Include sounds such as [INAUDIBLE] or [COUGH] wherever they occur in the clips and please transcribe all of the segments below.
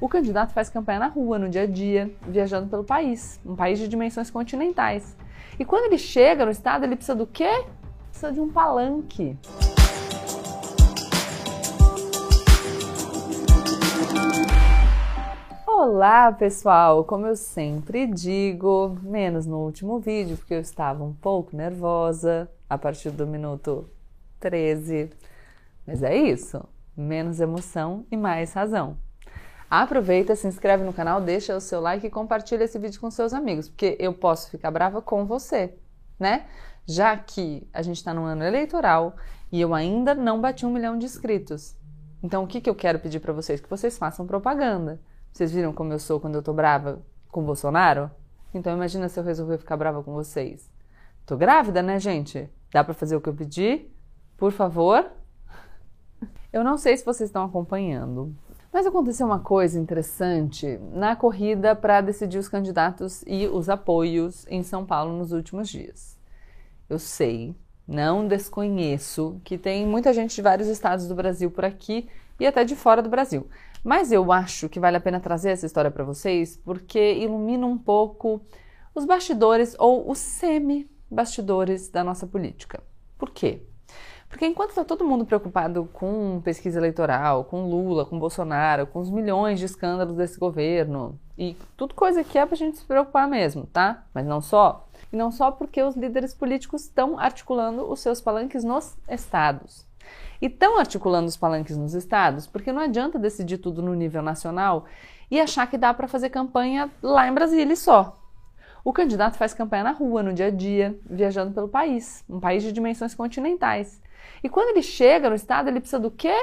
O candidato faz campanha na rua, no dia a dia, viajando pelo país, um país de dimensões continentais. E quando ele chega no estado, ele precisa do quê? Precisa de um palanque. Olá, pessoal! Como eu sempre digo, menos no último vídeo, porque eu estava um pouco nervosa a partir do minuto 13. Mas é isso, menos emoção e mais razão. Aproveita, se inscreve no canal, deixa o seu like e compartilha esse vídeo com seus amigos, porque eu posso ficar brava com você, né? Já que a gente está no ano eleitoral e eu ainda não bati um milhão de inscritos. Então, o que, que eu quero pedir para vocês? Que vocês façam propaganda. Vocês viram como eu sou quando eu tô brava com o Bolsonaro? Então imagina se eu resolver ficar brava com vocês. Tô grávida, né, gente? Dá para fazer o que eu pedi? Por favor? Eu não sei se vocês estão acompanhando, mas aconteceu uma coisa interessante na corrida para decidir os candidatos e os apoios em São Paulo nos últimos dias. Eu sei, não desconheço, que tem muita gente de vários estados do Brasil por aqui e até de fora do Brasil. Mas eu acho que vale a pena trazer essa história para vocês porque ilumina um pouco os bastidores ou os semi-bastidores da nossa política. Por quê? Porque enquanto está todo mundo preocupado com pesquisa eleitoral, com Lula, com Bolsonaro, com os milhões de escândalos desse governo, e tudo coisa que é para a gente se preocupar mesmo, tá? Mas não só. E não só porque os líderes políticos estão articulando os seus palanques nos estados. E estão articulando os palanques nos estados, porque não adianta decidir tudo no nível nacional e achar que dá para fazer campanha lá em Brasília só. O candidato faz campanha na rua, no dia a dia, viajando pelo país, um país de dimensões continentais. E quando ele chega no estado, ele precisa do quê?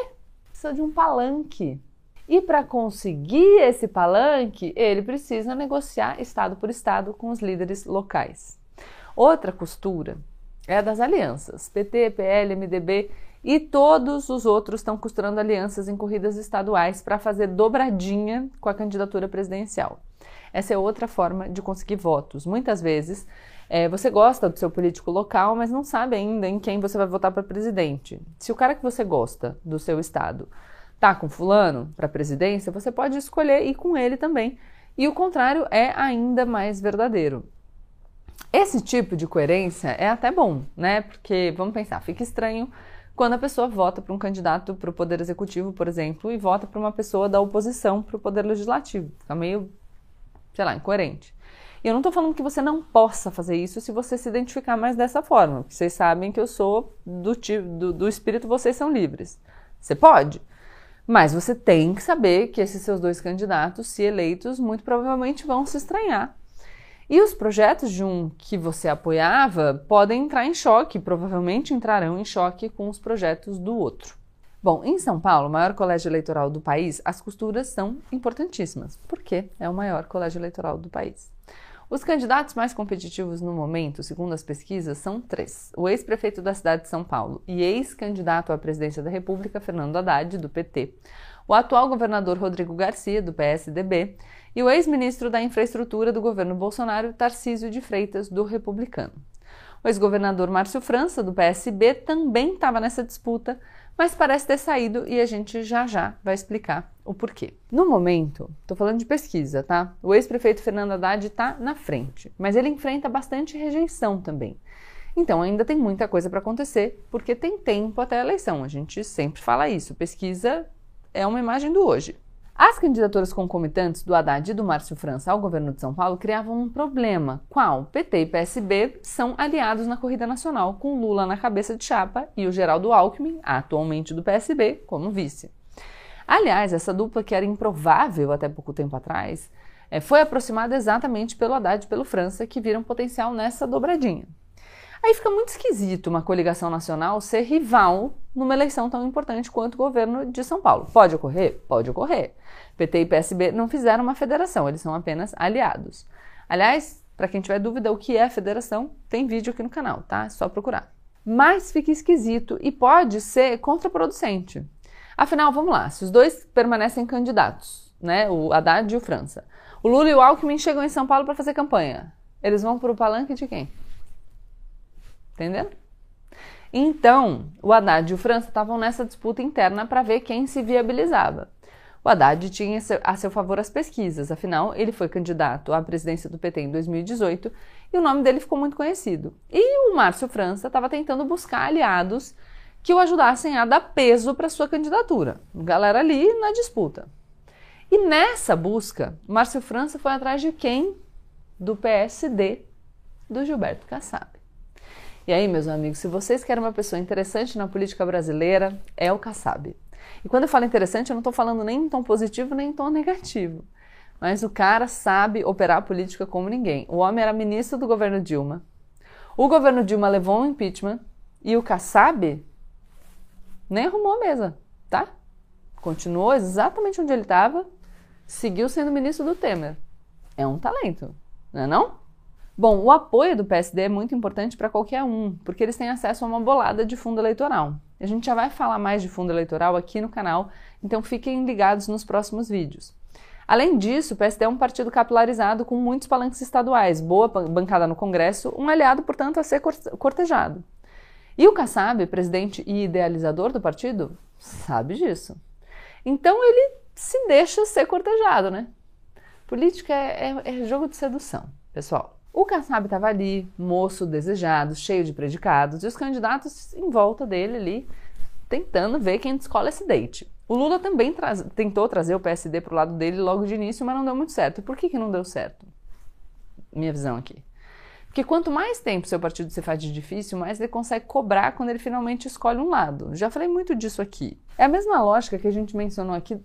Precisa de um palanque. E para conseguir esse palanque, ele precisa negociar estado por estado com os líderes locais. Outra costura é das alianças. PT, PL, MDB e todos os outros estão costurando alianças em corridas estaduais para fazer dobradinha com a candidatura presidencial. Essa é outra forma de conseguir votos. Muitas vezes é, você gosta do seu político local, mas não sabe ainda em quem você vai votar para presidente. Se o cara que você gosta do seu estado tá com fulano para presidência, você pode escolher ir com ele também. E o contrário é ainda mais verdadeiro. Esse tipo de coerência é até bom, né? Porque vamos pensar, fica estranho quando a pessoa vota para um candidato para o Poder Executivo, por exemplo, e vota para uma pessoa da oposição para o Poder Legislativo. Fica meio, sei lá, incoerente. E eu não estou falando que você não possa fazer isso se você se identificar mais dessa forma, porque vocês sabem que eu sou do, do, do espírito vocês são livres. Você pode, mas você tem que saber que esses seus dois candidatos, se eleitos, muito provavelmente vão se estranhar e os projetos de um que você apoiava podem entrar em choque, provavelmente entrarão em choque com os projetos do outro. Bom, em São Paulo, maior colégio eleitoral do país, as costuras são importantíssimas, porque é o maior colégio eleitoral do país. Os candidatos mais competitivos no momento, segundo as pesquisas, são três: o ex-prefeito da cidade de São Paulo e ex-candidato à presidência da República, Fernando Haddad, do PT, o atual governador Rodrigo Garcia, do PSDB, e o ex-ministro da Infraestrutura do governo Bolsonaro, Tarcísio de Freitas, do Republicano. O ex-governador Márcio França, do PSB, também estava nessa disputa, mas parece ter saído e a gente já já vai explicar o porquê. No momento, estou falando de pesquisa, tá? O ex-prefeito Fernando Haddad está na frente, mas ele enfrenta bastante rejeição também. Então ainda tem muita coisa para acontecer, porque tem tempo até a eleição. A gente sempre fala isso. Pesquisa é uma imagem do hoje. As candidaturas concomitantes do Haddad e do Márcio França ao governo de São Paulo criavam um problema. Qual? PT e PSB são aliados na corrida nacional, com Lula na cabeça de chapa e o Geraldo Alckmin, atualmente do PSB, como vice. Aliás, essa dupla que era improvável até pouco tempo atrás, eh, foi aproximada exatamente pelo Haddad e pelo França, que viram potencial nessa dobradinha. Aí fica muito esquisito uma coligação nacional ser rival numa eleição tão importante quanto o governo de São Paulo. Pode ocorrer? Pode ocorrer. PT e PSB não fizeram uma federação, eles são apenas aliados. Aliás, para quem tiver dúvida o que é federação, tem vídeo aqui no canal, tá? É só procurar. Mas fica esquisito e pode ser contraproducente. Afinal, vamos lá, se os dois permanecem candidatos, né, o Haddad e o França, o Lula e o Alckmin chegam em São Paulo para fazer campanha, eles vão para o palanque de quem? Entendendo? Então, o Haddad e o França estavam nessa disputa interna para ver quem se viabilizava. O Haddad tinha a seu favor as pesquisas, afinal, ele foi candidato à presidência do PT em 2018 e o nome dele ficou muito conhecido. E o Márcio França estava tentando buscar aliados que o ajudassem a dar peso para sua candidatura. Galera ali na disputa. E nessa busca, Márcio França foi atrás de quem? Do PSD, do Gilberto Kassab. E aí, meus amigos, se vocês querem uma pessoa interessante na política brasileira, é o Kassab. E quando eu falo interessante, eu não estou falando nem em tom positivo nem em tom negativo. Mas o cara sabe operar a política como ninguém. O homem era ministro do governo Dilma. O governo Dilma levou um impeachment e o Kassab nem arrumou a mesa, tá? Continuou exatamente onde ele estava, seguiu sendo ministro do Temer. É um talento, não é não? Bom, o apoio do PSD é muito importante para qualquer um, porque eles têm acesso a uma bolada de fundo eleitoral. A gente já vai falar mais de fundo eleitoral aqui no canal, então fiquem ligados nos próximos vídeos. Além disso, o PSD é um partido capilarizado com muitos palanques estaduais, boa bancada no Congresso, um aliado, portanto, a ser cortejado. E o Kassab, presidente e idealizador do partido, sabe disso. Então ele se deixa ser cortejado, né? Política é, é, é jogo de sedução, pessoal. O Kassab estava ali, moço desejado, cheio de predicados, e os candidatos em volta dele ali, tentando ver quem descola esse date. O Lula também tra tentou trazer o PSD para o lado dele logo de início, mas não deu muito certo. Por que, que não deu certo? Minha visão aqui. Porque quanto mais tempo seu partido se faz de difícil, mais ele consegue cobrar quando ele finalmente escolhe um lado. Já falei muito disso aqui. É a mesma lógica que a gente mencionou aqui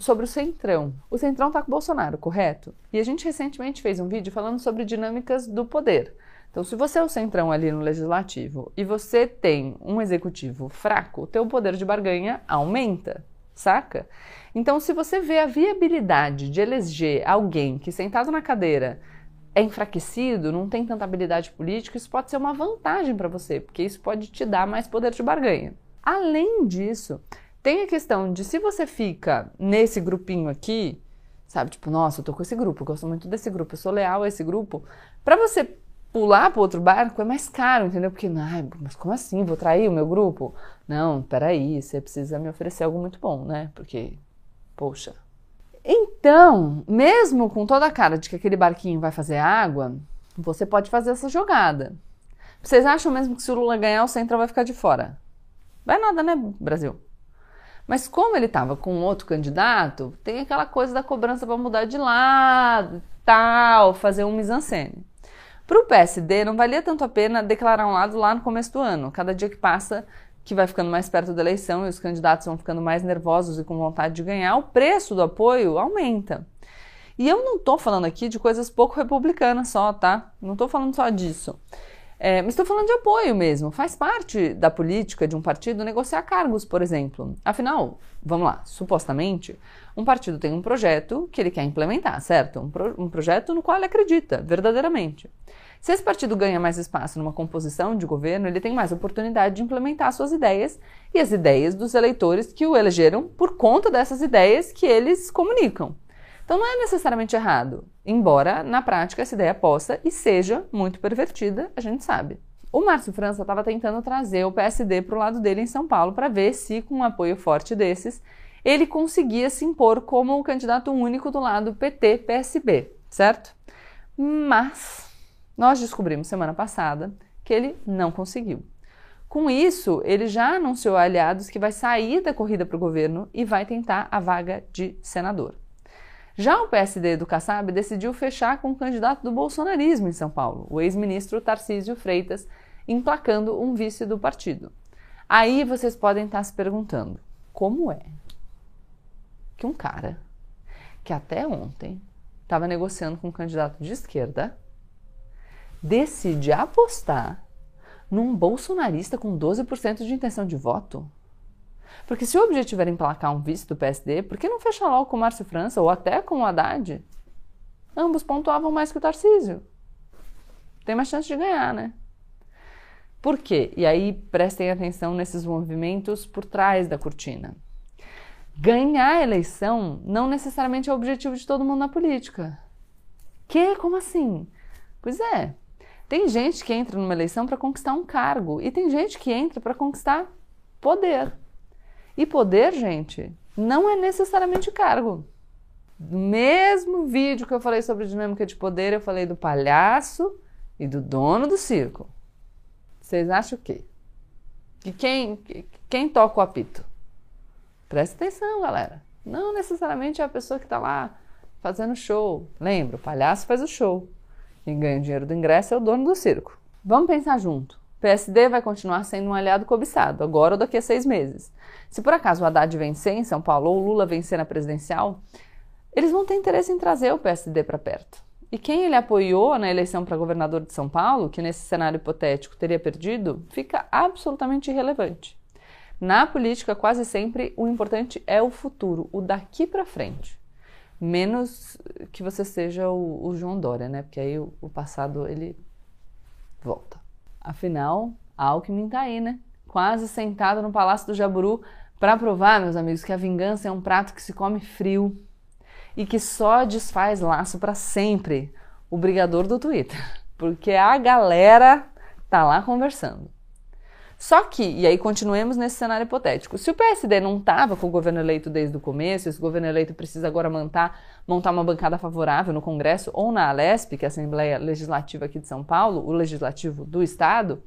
sobre o Centrão. O Centrão está com o Bolsonaro, correto? E a gente recentemente fez um vídeo falando sobre dinâmicas do poder. Então, se você é o centrão ali no legislativo e você tem um executivo fraco, o teu poder de barganha aumenta, saca? Então, se você vê a viabilidade de eleger alguém que sentado na cadeira é enfraquecido, não tem tanta habilidade política, isso pode ser uma vantagem para você, porque isso pode te dar mais poder de barganha. Além disso, tem a questão de se você fica nesse grupinho aqui, sabe, tipo, nossa, eu tô com esse grupo, eu gosto muito desse grupo, eu sou leal a esse grupo, para você pular para outro barco é mais caro, entendeu? Porque, ai, mas como assim? Vou trair o meu grupo? Não, peraí, você precisa me oferecer algo muito bom, né? Porque, poxa, então, mesmo com toda a cara de que aquele barquinho vai fazer água, você pode fazer essa jogada. Vocês acham mesmo que se o Lula ganhar, o Central vai ficar de fora? Vai nada, né, Brasil? Mas como ele estava com outro candidato, tem aquela coisa da cobrança para mudar de lado, tal, fazer um mise-en-scène. Para o PSD, não valia tanto a pena declarar um lado lá no começo do ano. Cada dia que passa, que vai ficando mais perto da eleição e os candidatos vão ficando mais nervosos e com vontade de ganhar, o preço do apoio aumenta. E eu não estou falando aqui de coisas pouco republicanas só, tá? Não estou falando só disso. É, mas estou falando de apoio mesmo. Faz parte da política de um partido negociar cargos, por exemplo. Afinal, vamos lá, supostamente, um partido tem um projeto que ele quer implementar, certo? Um, pro, um projeto no qual ele acredita, verdadeiramente. Se esse partido ganha mais espaço numa composição de governo, ele tem mais oportunidade de implementar suas ideias e as ideias dos eleitores que o elegeram por conta dessas ideias que eles comunicam. Então não é necessariamente errado, embora na prática essa ideia possa e seja muito pervertida, a gente sabe. O Márcio França estava tentando trazer o PSD para o lado dele em São Paulo para ver se, com um apoio forte desses, ele conseguia se impor como o candidato único do lado PT-PSB, certo? Mas nós descobrimos semana passada que ele não conseguiu. Com isso, ele já anunciou a aliados que vai sair da corrida para o governo e vai tentar a vaga de senador. Já o PSD do Kassab decidiu fechar com o candidato do bolsonarismo em São Paulo, o ex-ministro Tarcísio Freitas, emplacando um vice do partido. Aí vocês podem estar se perguntando: como é que um cara que até ontem estava negociando com um candidato de esquerda decide apostar num bolsonarista com 12% de intenção de voto? Porque se o objetivo era emplacar um vice do PSD, por que não fecha logo com o Márcio França ou até com o Haddad? Ambos pontuavam mais que o Tarcísio. Tem mais chance de ganhar, né? Por quê? E aí prestem atenção nesses movimentos por trás da cortina. Ganhar a eleição não necessariamente é o objetivo de todo mundo na política. Que? Como assim? Pois é, tem gente que entra numa eleição para conquistar um cargo e tem gente que entra para conquistar poder. E poder, gente, não é necessariamente cargo. No mesmo vídeo que eu falei sobre dinâmica de poder, eu falei do palhaço e do dono do circo. Vocês acham o quê? Que quem, quem toca o apito? Presta atenção, galera. Não necessariamente é a pessoa que está lá fazendo show. Lembra, o palhaço faz o show. Quem ganha o dinheiro do ingresso é o dono do circo. Vamos pensar junto. PSD vai continuar sendo um aliado cobiçado, agora ou daqui a seis meses. Se por acaso o Haddad vencer em São Paulo ou o Lula vencer na presidencial, eles vão ter interesse em trazer o PSD para perto. E quem ele apoiou na eleição para governador de São Paulo, que nesse cenário hipotético teria perdido, fica absolutamente irrelevante. Na política, quase sempre o importante é o futuro, o daqui para frente. Menos que você seja o, o, João Dória, né? Porque aí o, o passado ele volta. Afinal, Alckmin tá aí, né? Quase sentado no Palácio do Jaburu para provar, meus amigos, que a vingança é um prato que se come frio e que só desfaz laço para sempre o brigador do Twitter, [LAUGHS] porque a galera tá lá conversando. Só que, e aí continuemos nesse cenário hipotético, se o PSD não estava com o governo eleito desde o começo, esse governo eleito precisa agora montar, montar uma bancada favorável no Congresso ou na Alesp, que é a Assembleia Legislativa aqui de São Paulo, o legislativo do Estado,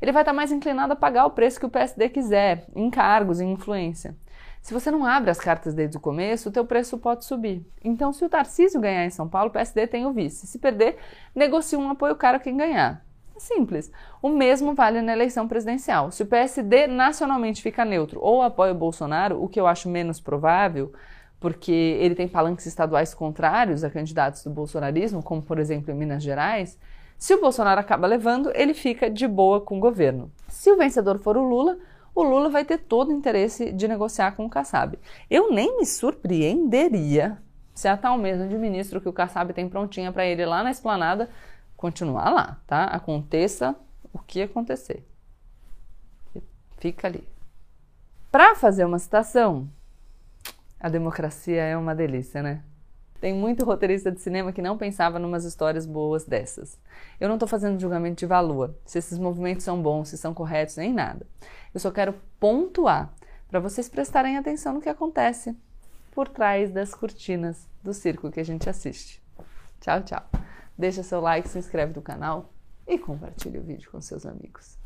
ele vai estar tá mais inclinado a pagar o preço que o PSD quiser, em cargos, em influência. Se você não abre as cartas desde o começo, o teu preço pode subir. Então, se o Tarcísio ganhar em São Paulo, o PSD tem o vice. Se perder, negocia um apoio caro quem ganhar. É simples. O mesmo vale na eleição presidencial. Se o PSD nacionalmente fica neutro ou apoia o Bolsonaro, o que eu acho menos provável, porque ele tem palanques estaduais contrários a candidatos do bolsonarismo, como por exemplo em Minas Gerais, se o Bolsonaro acaba levando, ele fica de boa com o governo. Se o vencedor for o Lula, o Lula vai ter todo o interesse de negociar com o Kassab. Eu nem me surpreenderia se a tal mesa de ministro que o Kassab tem prontinha para ele lá na esplanada continuar lá, tá? Aconteça o que acontecer. Fica ali. Para fazer uma citação, a democracia é uma delícia, né? Tem muito roteirista de cinema que não pensava numas histórias boas dessas. Eu não estou fazendo julgamento de valor, se esses movimentos são bons, se são corretos, nem nada. Eu só quero pontuar para vocês prestarem atenção no que acontece por trás das cortinas do circo que a gente assiste. Tchau, tchau. Deixa seu like, se inscreve no canal e compartilhe o vídeo com seus amigos.